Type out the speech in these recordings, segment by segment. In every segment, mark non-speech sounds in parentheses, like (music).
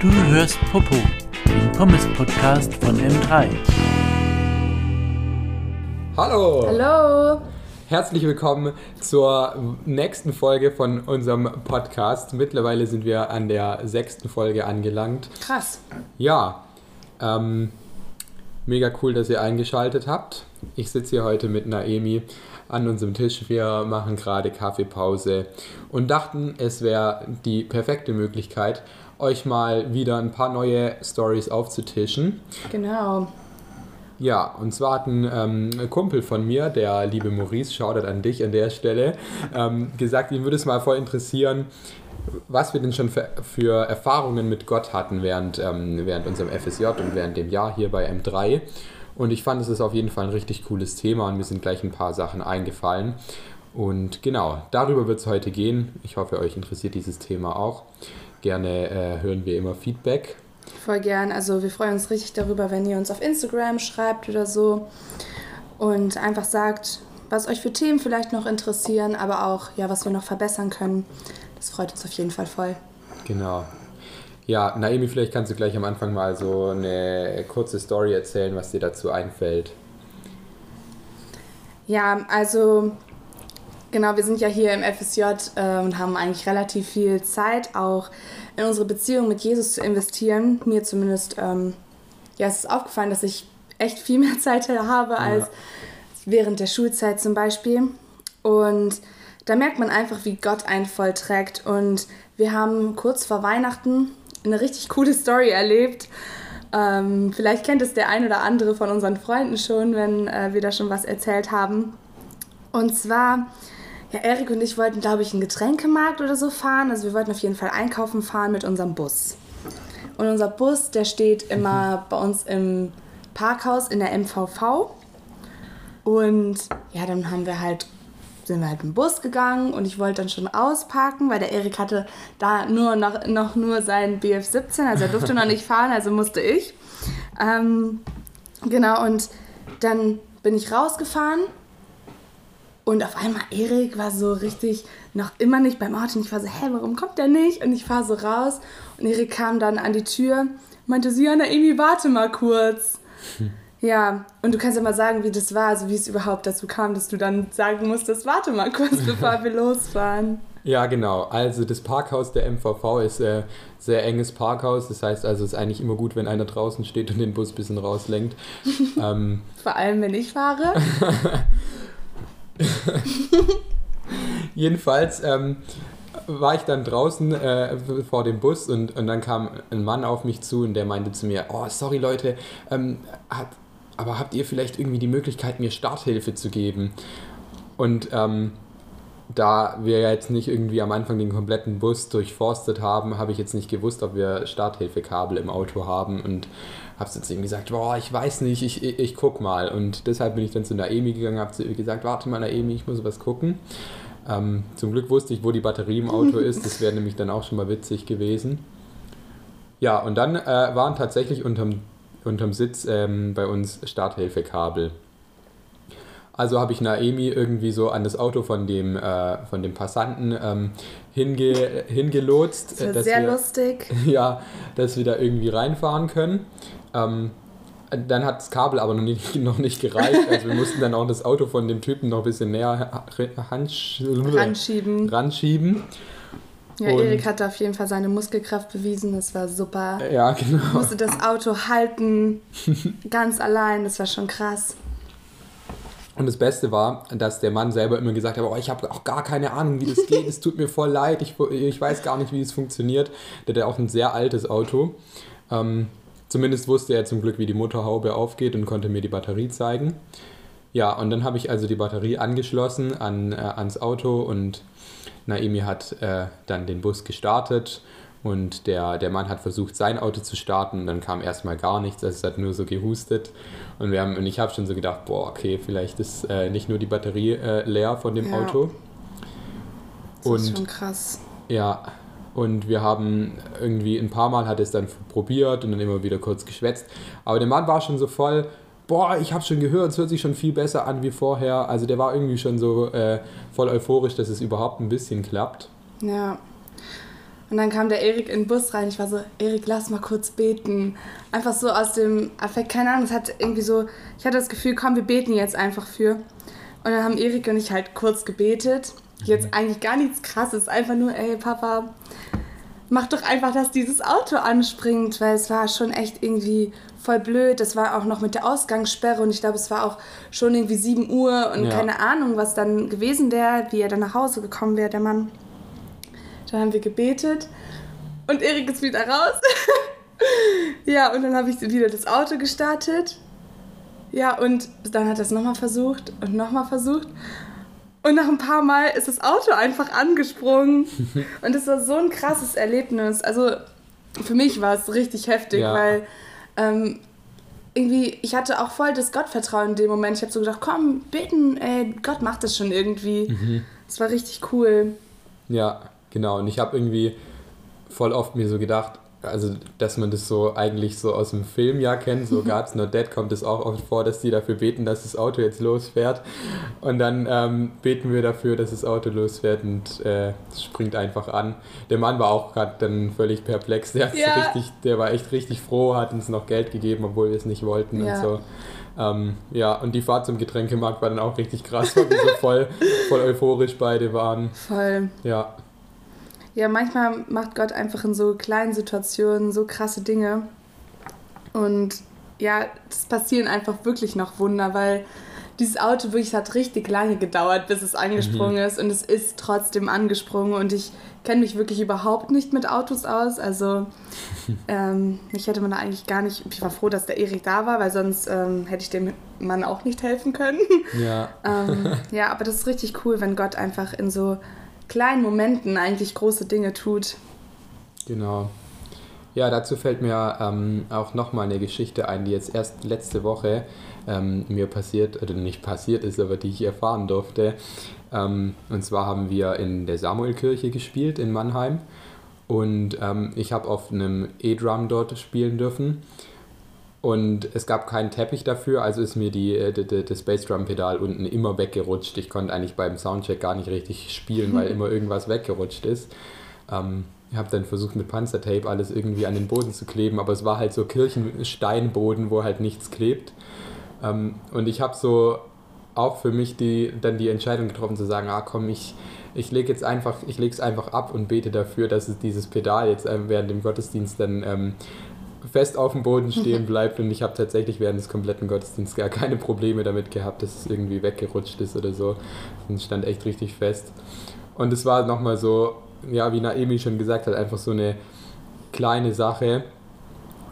Du hörst Popo, den Pommes-Podcast von M3. Hallo! Hallo! Herzlich willkommen zur nächsten Folge von unserem Podcast. Mittlerweile sind wir an der sechsten Folge angelangt. Krass. Ja, ähm, mega cool, dass ihr eingeschaltet habt. Ich sitze hier heute mit Naemi an unserem Tisch. Wir machen gerade Kaffeepause und dachten, es wäre die perfekte Möglichkeit, euch mal wieder ein paar neue Stories aufzutischen. Genau. Ja, und zwar hat ein ähm, Kumpel von mir, der liebe Maurice, schaut an dich an der Stelle, ähm, gesagt, ihm würde es mal voll interessieren, was wir denn schon für, für Erfahrungen mit Gott hatten während, ähm, während unserem FSJ und während dem Jahr hier bei M3. Und ich fand, es ist auf jeden Fall ein richtig cooles Thema und mir sind gleich ein paar Sachen eingefallen. Und genau, darüber wird es heute gehen. Ich hoffe, euch interessiert dieses Thema auch. Gerne äh, hören wir immer Feedback Voll gern. Also wir freuen uns richtig darüber, wenn ihr uns auf Instagram schreibt oder so und einfach sagt, was euch für Themen vielleicht noch interessieren, aber auch, ja, was wir noch verbessern können. Das freut uns auf jeden Fall voll. Genau. Ja, Naomi, vielleicht kannst du gleich am Anfang mal so eine kurze Story erzählen, was dir dazu einfällt. Ja, also genau, wir sind ja hier im FSJ äh, und haben eigentlich relativ viel Zeit auch in unsere Beziehung mit Jesus zu investieren. Mir zumindest, ähm, ja, es ist aufgefallen, dass ich echt viel mehr (laughs) Zeit habe als ja. während der Schulzeit zum Beispiel. Und da merkt man einfach, wie Gott einen vollträgt. Und wir haben kurz vor Weihnachten eine richtig coole Story erlebt. Ähm, vielleicht kennt es der ein oder andere von unseren Freunden schon, wenn äh, wir da schon was erzählt haben. Und zwar ja, Erik und ich wollten, glaube ich, einen Getränkemarkt oder so fahren. Also wir wollten auf jeden Fall einkaufen fahren mit unserem Bus. Und unser Bus, der steht immer bei uns im Parkhaus in der MVV. Und ja, dann haben wir halt sind wir halt im Bus gegangen und ich wollte dann schon ausparken, weil der Erik hatte da nur noch, noch nur sein BF17, also er durfte noch nicht fahren, also musste ich. Ähm, genau, und dann bin ich rausgefahren und auf einmal Erik war so richtig noch immer nicht beim Auto. Und ich war so, hä, warum kommt der nicht? Und ich fahre so raus. Und Erik kam dann an die Tür, meinte so, Amy, warte mal kurz. Hm. (laughs) Ja, und du kannst ja mal sagen, wie das war, also wie es überhaupt dazu kam, dass du dann sagen musstest, warte mal kurz, bevor (laughs) wir losfahren. Ja, genau. Also das Parkhaus der MVV ist ein sehr enges Parkhaus. Das heißt also, es ist eigentlich immer gut, wenn einer draußen steht und den Bus ein bisschen rauslenkt. (laughs) ähm, Vor allem, wenn ich fahre. (laughs) Jedenfalls ähm, war ich dann draußen äh, vor dem Bus und, und dann kam ein Mann auf mich zu und der meinte zu mir, oh, sorry Leute, ähm, hat, aber habt ihr vielleicht irgendwie die Möglichkeit, mir Starthilfe zu geben? Und ähm, da wir jetzt nicht irgendwie am Anfang den kompletten Bus durchforstet haben, habe ich jetzt nicht gewusst, ob wir Starthilfekabel im Auto haben und habe zu ihm gesagt, boah, ich weiß nicht, ich, ich, ich guck mal. Und deshalb bin ich dann zu Naemi gegangen, habe zu ihr gesagt, warte mal Naemi, ich muss was gucken. Ähm, zum Glück wusste ich, wo die Batterie im Auto (laughs) ist, das wäre nämlich dann auch schon mal witzig gewesen. Ja, und dann äh, waren tatsächlich unterm, unterm Sitz ähm, bei uns Starthilfekabel. Also habe ich Naemi irgendwie so an das Auto von dem, äh, von dem Passanten ähm, hinge, hingelotst. Das war sehr wir, lustig. (laughs) Ja, dass wir da irgendwie reinfahren können. Ähm, dann hat das Kabel aber noch nicht, (laughs) noch nicht gereicht. Also wir mussten dann auch das Auto von dem Typen noch ein bisschen näher ranschieben. ranschieben. Ja, und Erik hat auf jeden Fall seine Muskelkraft bewiesen, das war super. Ja, genau. Musste das Auto halten, (laughs) ganz allein, das war schon krass. Und das Beste war, dass der Mann selber immer gesagt hat, oh, ich habe auch gar keine Ahnung, wie das geht, es tut mir voll leid, ich, ich weiß gar nicht, wie es funktioniert. Der hat auch ein sehr altes Auto. Ähm, zumindest wusste er zum Glück, wie die Motorhaube aufgeht und konnte mir die Batterie zeigen. Ja, und dann habe ich also die Batterie angeschlossen an, äh, ans Auto und Naimi hat äh, dann den Bus gestartet und der, der Mann hat versucht, sein Auto zu starten. Und dann kam erstmal gar nichts. Also es hat nur so gehustet. Und, wir haben, und ich habe schon so gedacht, boah, okay, vielleicht ist äh, nicht nur die Batterie äh, leer von dem ja. Auto. Das und, ist schon krass. Ja, und wir haben irgendwie ein paar Mal hat es dann probiert und dann immer wieder kurz geschwätzt. Aber der Mann war schon so voll, boah, ich habe schon gehört, es hört sich schon viel besser an wie vorher. Also der war irgendwie schon so äh, voll euphorisch, dass es überhaupt ein bisschen klappt. Ja. Und dann kam der Erik in den Bus rein. Ich war so, Erik, lass mal kurz beten. Einfach so aus dem Affekt, keine Ahnung, es hat irgendwie so, ich hatte das Gefühl, komm, wir beten jetzt einfach für. Und dann haben Erik und ich halt kurz gebetet. Jetzt mhm. eigentlich gar nichts krasses, einfach nur, ey, Papa, mach doch einfach, dass dieses Auto anspringt, weil es war schon echt irgendwie voll blöd. Das war auch noch mit der Ausgangssperre und ich glaube, es war auch schon irgendwie 7 Uhr und ja. keine Ahnung, was dann gewesen wäre, wie er dann nach Hause gekommen wäre, der Mann. Dann haben wir gebetet und Erik ist wieder raus. (laughs) ja, und dann habe ich wieder das Auto gestartet. Ja, und dann hat er es nochmal versucht und nochmal versucht. Und nach ein paar Mal ist das Auto einfach angesprungen. (laughs) und das war so ein krasses Erlebnis. Also für mich war es richtig heftig, ja. weil ähm, irgendwie, ich hatte auch voll das Gottvertrauen in dem Moment. Ich habe so gedacht, komm, beten, ey, Gott macht das schon irgendwie. Mhm. Das war richtig cool. Ja, genau. Und ich habe irgendwie voll oft mir so gedacht, also dass man das so eigentlich so aus dem Film ja kennt, so (laughs) God's Not Dead kommt es auch oft vor, dass die dafür beten, dass das Auto jetzt losfährt und dann ähm, beten wir dafür, dass das Auto losfährt und äh, es springt einfach an. Der Mann war auch gerade dann völlig perplex, der, ja. richtig, der war echt richtig froh, hat uns noch Geld gegeben, obwohl wir es nicht wollten ja. und so. Ähm, ja, und die Fahrt zum Getränkemarkt war dann auch richtig krass, weil wir so voll, voll euphorisch beide waren. Voll. Ja. Ja, manchmal macht Gott einfach in so kleinen Situationen so krasse Dinge. Und ja, es passieren einfach wirklich noch Wunder, weil dieses Auto wirklich hat richtig lange gedauert, bis es angesprungen mhm. ist und es ist trotzdem angesprungen und ich kenne mich wirklich überhaupt nicht mit Autos aus. Also (laughs) ähm, ich hätte man da eigentlich gar nicht. Ich war froh, dass der Erik da war, weil sonst ähm, hätte ich dem Mann auch nicht helfen können. Ja. (laughs) ähm, (laughs) ja, aber das ist richtig cool, wenn Gott einfach in so kleinen Momenten eigentlich große Dinge tut. Genau. Ja, dazu fällt mir ähm, auch nochmal eine Geschichte ein, die jetzt erst letzte Woche ähm, mir passiert, oder nicht passiert ist, aber die ich erfahren durfte. Ähm, und zwar haben wir in der Samuelkirche gespielt in Mannheim und ähm, ich habe auf einem E-Drum dort spielen dürfen. Und es gab keinen Teppich dafür, also ist mir die, äh, die, die, das Bassdrum-Pedal unten immer weggerutscht. Ich konnte eigentlich beim Soundcheck gar nicht richtig spielen, weil (laughs) immer irgendwas weggerutscht ist. Ähm, ich habe dann versucht mit Panzertape alles irgendwie an den Boden zu kleben, aber es war halt so Kirchensteinboden, wo halt nichts klebt. Ähm, und ich habe so auch für mich die, dann die Entscheidung getroffen zu sagen, ah komm, ich, ich lege jetzt einfach, ich lege es einfach ab und bete dafür, dass es dieses Pedal jetzt ähm, während dem Gottesdienst dann ähm, fest auf dem Boden stehen (laughs) bleibt und ich habe tatsächlich während des kompletten Gottesdienstes gar keine Probleme damit gehabt, dass es irgendwie weggerutscht ist oder so. Und stand echt richtig fest. Und es war nochmal so, ja, wie Naemi schon gesagt hat, einfach so eine kleine Sache,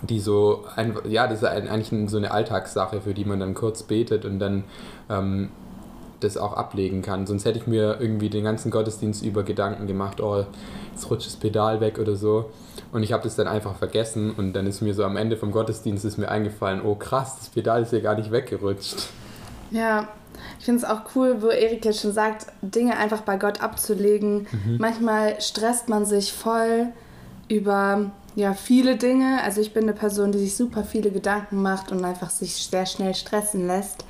die so, ein, ja, das ist eigentlich so eine Alltagssache, für die man dann kurz betet und dann ähm, das auch ablegen kann. Sonst hätte ich mir irgendwie den ganzen Gottesdienst über Gedanken gemacht, oh, jetzt rutscht das Pedal weg oder so. Und ich habe das dann einfach vergessen und dann ist mir so am Ende vom Gottesdienst ist mir eingefallen, oh krass, das Pedal ist ja gar nicht weggerutscht. Ja, ich finde es auch cool, wo Erik jetzt schon sagt, Dinge einfach bei Gott abzulegen. Mhm. Manchmal stresst man sich voll über ja, viele Dinge. Also ich bin eine Person, die sich super viele Gedanken macht und einfach sich sehr schnell stressen lässt.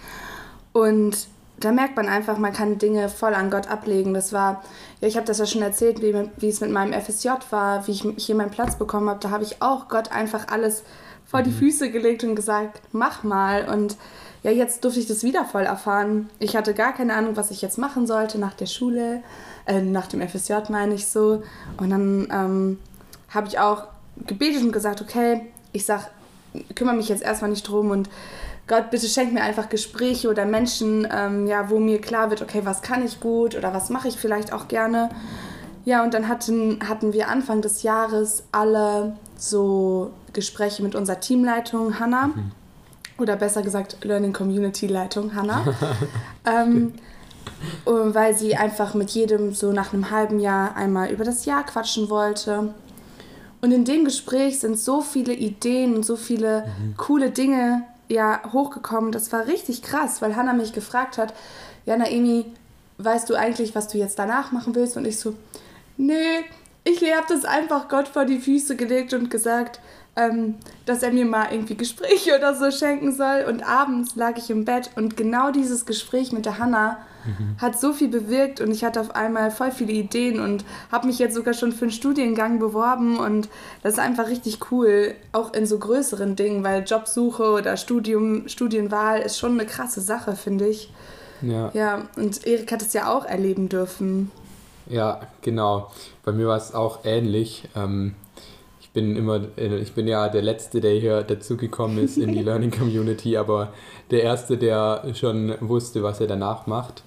Und da merkt man einfach, man kann Dinge voll an Gott ablegen. Das war, ja, ich habe das ja schon erzählt, wie, wie es mit meinem FSJ war, wie ich hier meinen Platz bekommen habe. Da habe ich auch Gott einfach alles vor die mhm. Füße gelegt und gesagt, mach mal. Und ja, jetzt durfte ich das wieder voll erfahren. Ich hatte gar keine Ahnung, was ich jetzt machen sollte nach der Schule, äh, nach dem FSJ meine ich so. Und dann ähm, habe ich auch gebetet und gesagt, okay, ich sag, kümmere mich jetzt erstmal nicht drum und Gott, bitte schenk mir einfach Gespräche oder Menschen, ähm, ja, wo mir klar wird, okay, was kann ich gut oder was mache ich vielleicht auch gerne. Ja, und dann hatten, hatten wir Anfang des Jahres alle so Gespräche mit unserer Teamleitung Hannah. Mhm. Oder besser gesagt, Learning Community Leitung Hannah. (laughs) ähm, weil sie einfach mit jedem so nach einem halben Jahr einmal über das Jahr quatschen wollte. Und in dem Gespräch sind so viele Ideen und so viele mhm. coole Dinge ja hochgekommen. Das war richtig krass, weil Hannah mich gefragt hat, ja Naemi, weißt du eigentlich, was du jetzt danach machen willst? Und ich so, nee, ich habe das einfach Gott vor die Füße gelegt und gesagt, ähm, dass er mir mal irgendwie Gespräche oder so schenken soll. Und abends lag ich im Bett und genau dieses Gespräch mit der Hanna mhm. hat so viel bewirkt und ich hatte auf einmal voll viele Ideen und habe mich jetzt sogar schon für einen Studiengang beworben und das ist einfach richtig cool, auch in so größeren Dingen, weil Jobsuche oder Studium, Studienwahl ist schon eine krasse Sache, finde ich. Ja. Ja, und Erik hat es ja auch erleben dürfen. Ja, genau. Bei mir war es auch ähnlich. Ähm, ich bin immer, äh, ich bin ja der Letzte, der hier dazugekommen ist in die (laughs) Learning Community, aber der Erste, der schon wusste, was er danach macht.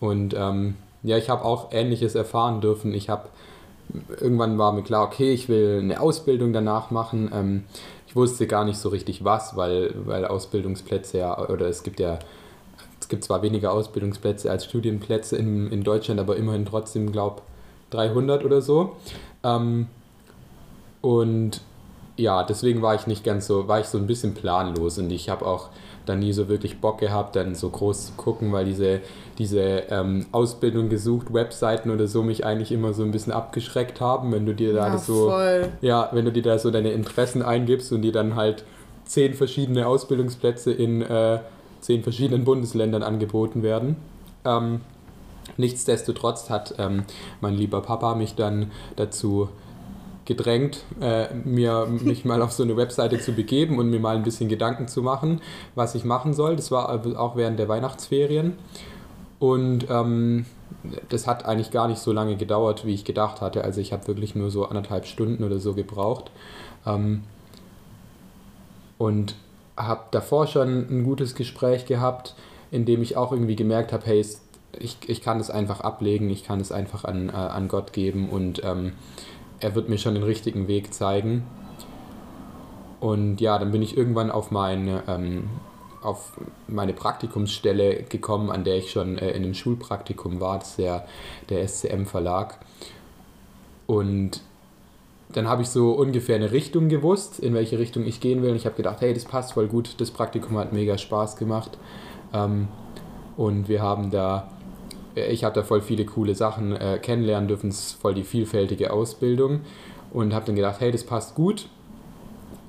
Und ähm, ja, ich habe auch Ähnliches erfahren dürfen. Ich habe irgendwann war mir klar, okay, ich will eine Ausbildung danach machen. Ähm, ich wusste gar nicht so richtig was, weil, weil Ausbildungsplätze ja, oder es gibt ja gibt zwar weniger Ausbildungsplätze als Studienplätze in, in Deutschland, aber immerhin trotzdem, glaube 300 oder so. Ähm, und ja, deswegen war ich nicht ganz so, war ich so ein bisschen planlos und ich habe auch dann nie so wirklich Bock gehabt, dann so groß zu gucken, weil diese, diese ähm, Ausbildung gesucht, Webseiten oder so mich eigentlich immer so ein bisschen abgeschreckt haben, wenn du dir da ja, so, voll. ja, wenn du dir da so deine Interessen eingibst und dir dann halt zehn verschiedene Ausbildungsplätze in äh, zehn verschiedenen Bundesländern angeboten werden. Ähm, nichtsdestotrotz hat ähm, mein lieber Papa mich dann dazu gedrängt, äh, mir, mich mal auf so eine Webseite zu begeben und mir mal ein bisschen Gedanken zu machen, was ich machen soll. Das war auch während der Weihnachtsferien. Und ähm, das hat eigentlich gar nicht so lange gedauert, wie ich gedacht hatte. Also ich habe wirklich nur so anderthalb Stunden oder so gebraucht. Ähm, und habe davor schon ein gutes Gespräch gehabt, in dem ich auch irgendwie gemerkt habe, hey, ich, ich kann es einfach ablegen, ich kann es einfach an, äh, an Gott geben und ähm, er wird mir schon den richtigen Weg zeigen. Und ja, dann bin ich irgendwann auf meine, ähm, auf meine Praktikumsstelle gekommen, an der ich schon äh, in einem Schulpraktikum war, das ist der, der SCM Verlag. Und dann habe ich so ungefähr eine Richtung gewusst, in welche Richtung ich gehen will. Und ich habe gedacht, hey, das passt voll gut. Das Praktikum hat mega Spaß gemacht. Ähm, und wir haben da, ich habe da voll viele coole Sachen äh, kennenlernen dürfen. Es ist voll die vielfältige Ausbildung. Und habe dann gedacht, hey, das passt gut.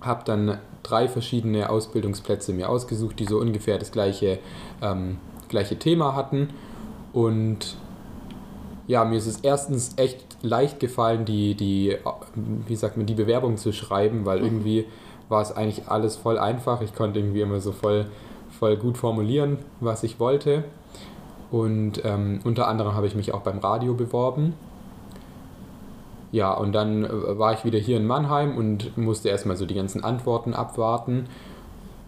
Habe dann drei verschiedene Ausbildungsplätze mir ausgesucht, die so ungefähr das gleiche, ähm, gleiche Thema hatten. Und ja, mir ist es erstens echt leicht gefallen, die, die, wie sagt man, die Bewerbung zu schreiben, weil mhm. irgendwie war es eigentlich alles voll einfach. Ich konnte irgendwie immer so voll, voll gut formulieren, was ich wollte. Und ähm, unter anderem habe ich mich auch beim Radio beworben. Ja, und dann äh, war ich wieder hier in Mannheim und musste erstmal so die ganzen Antworten abwarten.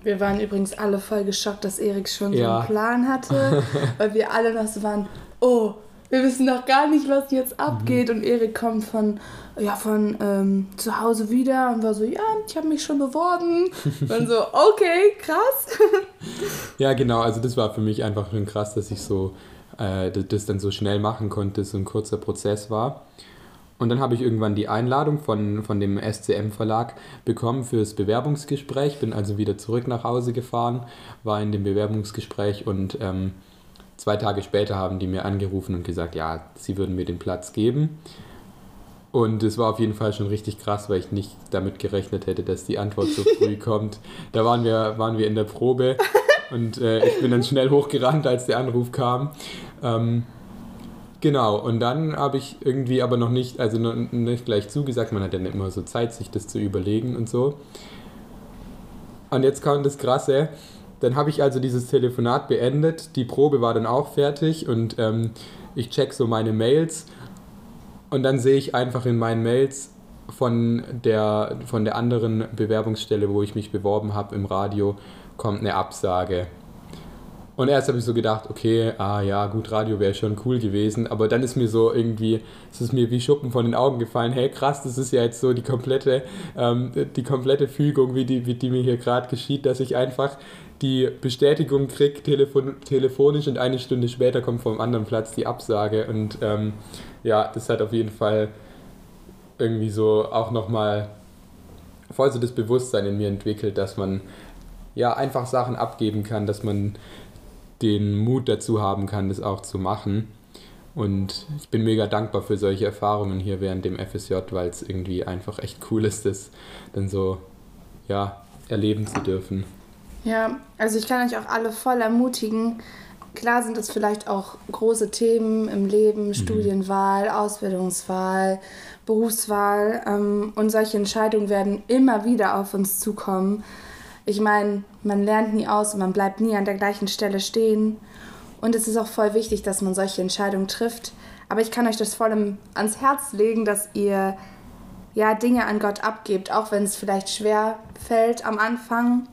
Wir waren übrigens alle voll geschockt, dass Erik schon ja. so einen Plan hatte, (laughs) weil wir alle noch so waren, oh, wir wissen noch gar nicht, was jetzt abgeht. Mhm. Und Erik kommt von, ja, von ähm, zu Hause wieder und war so, ja, ich habe mich schon beworben. (laughs) und so, okay, krass. (laughs) ja, genau, also das war für mich einfach schon krass, dass ich so äh, das dann so schnell machen konnte, so ein kurzer Prozess war. Und dann habe ich irgendwann die Einladung von, von dem SCM-Verlag bekommen fürs Bewerbungsgespräch. Bin also wieder zurück nach Hause gefahren, war in dem Bewerbungsgespräch und ähm, Zwei Tage später haben die mir angerufen und gesagt, ja, sie würden mir den Platz geben. Und es war auf jeden Fall schon richtig krass, weil ich nicht damit gerechnet hätte, dass die Antwort so (laughs) früh kommt. Da waren wir, waren wir in der Probe (laughs) und äh, ich bin dann schnell hochgerannt, als der Anruf kam. Ähm, genau, und dann habe ich irgendwie aber noch nicht, also noch nicht gleich zugesagt, man hat ja nicht immer so Zeit, sich das zu überlegen und so. Und jetzt kommt das Krasse, dann habe ich also dieses Telefonat beendet. Die Probe war dann auch fertig und ähm, ich check so meine Mails und dann sehe ich einfach in meinen Mails von der, von der anderen Bewerbungsstelle, wo ich mich beworben habe im Radio, kommt eine Absage. Und erst habe ich so gedacht, okay, ah ja, gut, Radio wäre schon cool gewesen, aber dann ist mir so irgendwie, es ist mir wie Schuppen von den Augen gefallen, hey krass, das ist ja jetzt so die komplette, ähm, die komplette Fügung, wie die, wie die mir hier gerade geschieht, dass ich einfach die Bestätigung kriege telefon telefonisch und eine Stunde später kommt vom anderen Platz die Absage. Und ähm, ja, das hat auf jeden Fall irgendwie so auch nochmal voll so das Bewusstsein in mir entwickelt, dass man ja einfach Sachen abgeben kann, dass man den Mut dazu haben kann, das auch zu machen. Und ich bin mega dankbar für solche Erfahrungen hier während dem FSJ, weil es irgendwie einfach echt cool ist, das dann so ja, erleben zu dürfen. Ja, also ich kann euch auch alle voll ermutigen. Klar sind es vielleicht auch große Themen im Leben, mhm. Studienwahl, Ausbildungswahl, Berufswahl ähm, und solche Entscheidungen werden immer wieder auf uns zukommen. Ich meine, man lernt nie aus und man bleibt nie an der gleichen Stelle stehen. Und es ist auch voll wichtig, dass man solche Entscheidungen trifft. Aber ich kann euch das voll ans Herz legen, dass ihr ja Dinge an Gott abgebt, auch wenn es vielleicht schwer fällt am Anfang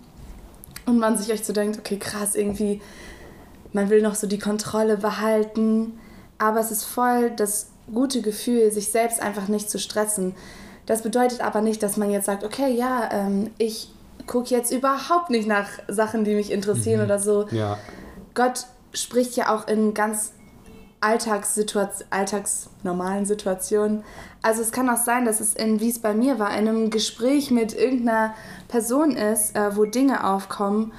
und man sich euch so denkt, okay, krass, irgendwie, man will noch so die Kontrolle behalten. Aber es ist voll das gute Gefühl, sich selbst einfach nicht zu stressen. Das bedeutet aber nicht, dass man jetzt sagt, okay, ja, ähm, ich gucke jetzt überhaupt nicht nach Sachen, die mich interessieren mhm. oder so. Ja. Gott spricht ja auch in ganz Alltagssituation, alltagsnormalen Situationen. Also es kann auch sein, dass es in, wie es bei mir war, in einem Gespräch mit irgendeiner Person ist, äh, wo Dinge aufkommen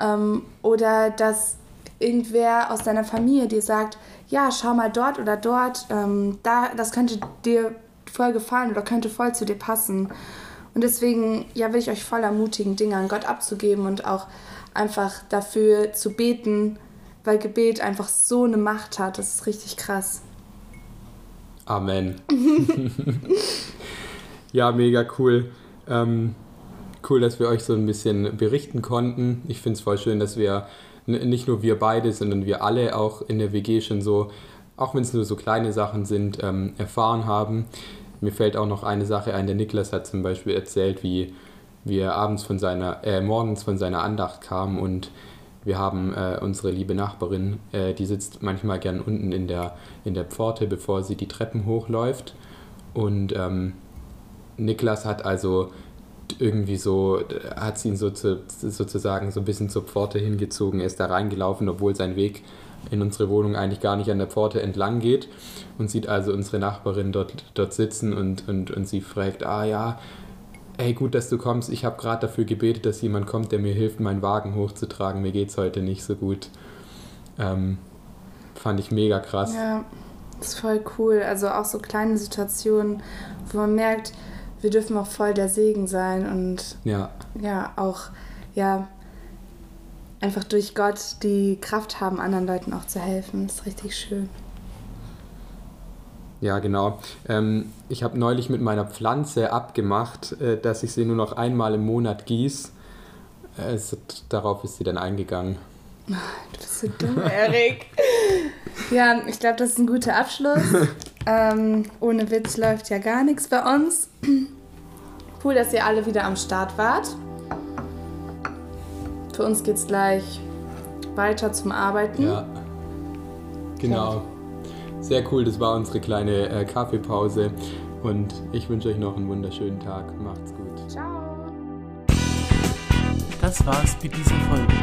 ähm, oder dass irgendwer aus deiner Familie dir sagt, ja, schau mal dort oder dort, ähm, da, das könnte dir voll gefallen oder könnte voll zu dir passen. Und deswegen, ja, will ich euch voll ermutigen, Dinge an Gott abzugeben und auch einfach dafür zu beten, weil Gebet einfach so eine Macht hat. Das ist richtig krass. Amen. (laughs) ja, mega cool. Ähm, cool, dass wir euch so ein bisschen berichten konnten. Ich finde es voll schön, dass wir nicht nur wir beide, sondern wir alle auch in der WG schon so, auch wenn es nur so kleine Sachen sind, ähm, erfahren haben. Mir fällt auch noch eine Sache ein. Der Niklas hat zum Beispiel erzählt, wie, wie er abends von seiner, äh, morgens von seiner Andacht kam und wir haben äh, unsere liebe Nachbarin, äh, die sitzt manchmal gern unten in der, in der Pforte, bevor sie die Treppen hochläuft. Und ähm, Niklas hat also irgendwie so, hat sie ihn so zu, sozusagen so ein bisschen zur Pforte hingezogen. Er ist da reingelaufen, obwohl sein Weg in unsere Wohnung eigentlich gar nicht an der Pforte entlang geht und sieht also unsere Nachbarin dort, dort sitzen und, und, und sie fragt, ah ja, Ey, gut, dass du kommst. Ich habe gerade dafür gebetet, dass jemand kommt, der mir hilft, meinen Wagen hochzutragen. Mir geht es heute nicht so gut. Ähm, fand ich mega krass. Ja, ist voll cool. Also auch so kleine Situationen, wo man merkt, wir dürfen auch voll der Segen sein und ja, ja auch ja einfach durch Gott die Kraft haben, anderen Leuten auch zu helfen. Das ist richtig schön. Ja, genau. Ähm, ich habe neulich mit meiner Pflanze abgemacht, äh, dass ich sie nur noch einmal im Monat gieße. Äh, darauf ist sie dann eingegangen. (laughs) Du bist so dumm, Erik. ja, ich glaube, das ist ein guter Abschluss. (laughs) ähm, ohne Witz läuft ja gar nichts bei uns. Cool, dass ihr alle wieder am Start wart. Für uns geht's gleich weiter zum Arbeiten. Ja. Genau. Sehr cool, das war unsere kleine äh, Kaffeepause und ich wünsche euch noch einen wunderschönen Tag. Macht's gut. Ciao. Das war's mit dieser Folge.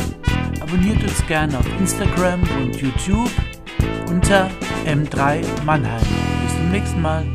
Abonniert uns gerne auf Instagram und YouTube unter M3 Mannheim. Bis zum nächsten Mal.